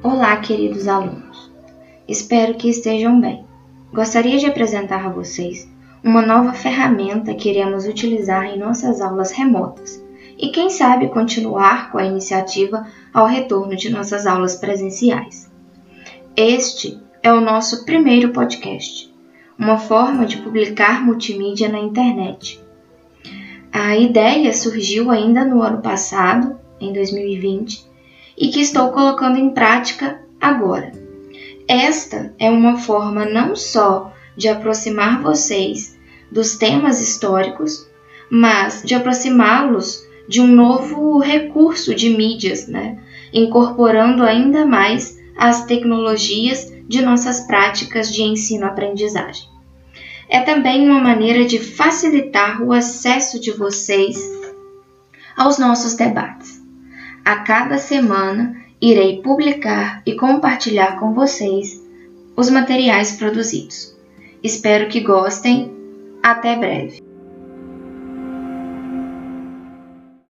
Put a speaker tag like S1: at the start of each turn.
S1: Olá, queridos alunos. Espero que estejam bem. Gostaria de apresentar a vocês uma nova ferramenta que iremos utilizar em nossas aulas remotas e, quem sabe, continuar com a iniciativa ao retorno de nossas aulas presenciais. Este é o nosso primeiro podcast, uma forma de publicar multimídia na internet. A ideia surgiu ainda no ano passado, em 2020, e que estou colocando em prática agora. Esta é uma forma não só de aproximar vocês dos temas históricos, mas de aproximá-los de um novo recurso de mídias, né? incorporando ainda mais as tecnologias de nossas práticas de ensino-aprendizagem. É também uma maneira de facilitar o acesso de vocês aos nossos debates. A cada semana irei publicar e compartilhar com vocês os materiais produzidos. Espero que gostem. Até breve!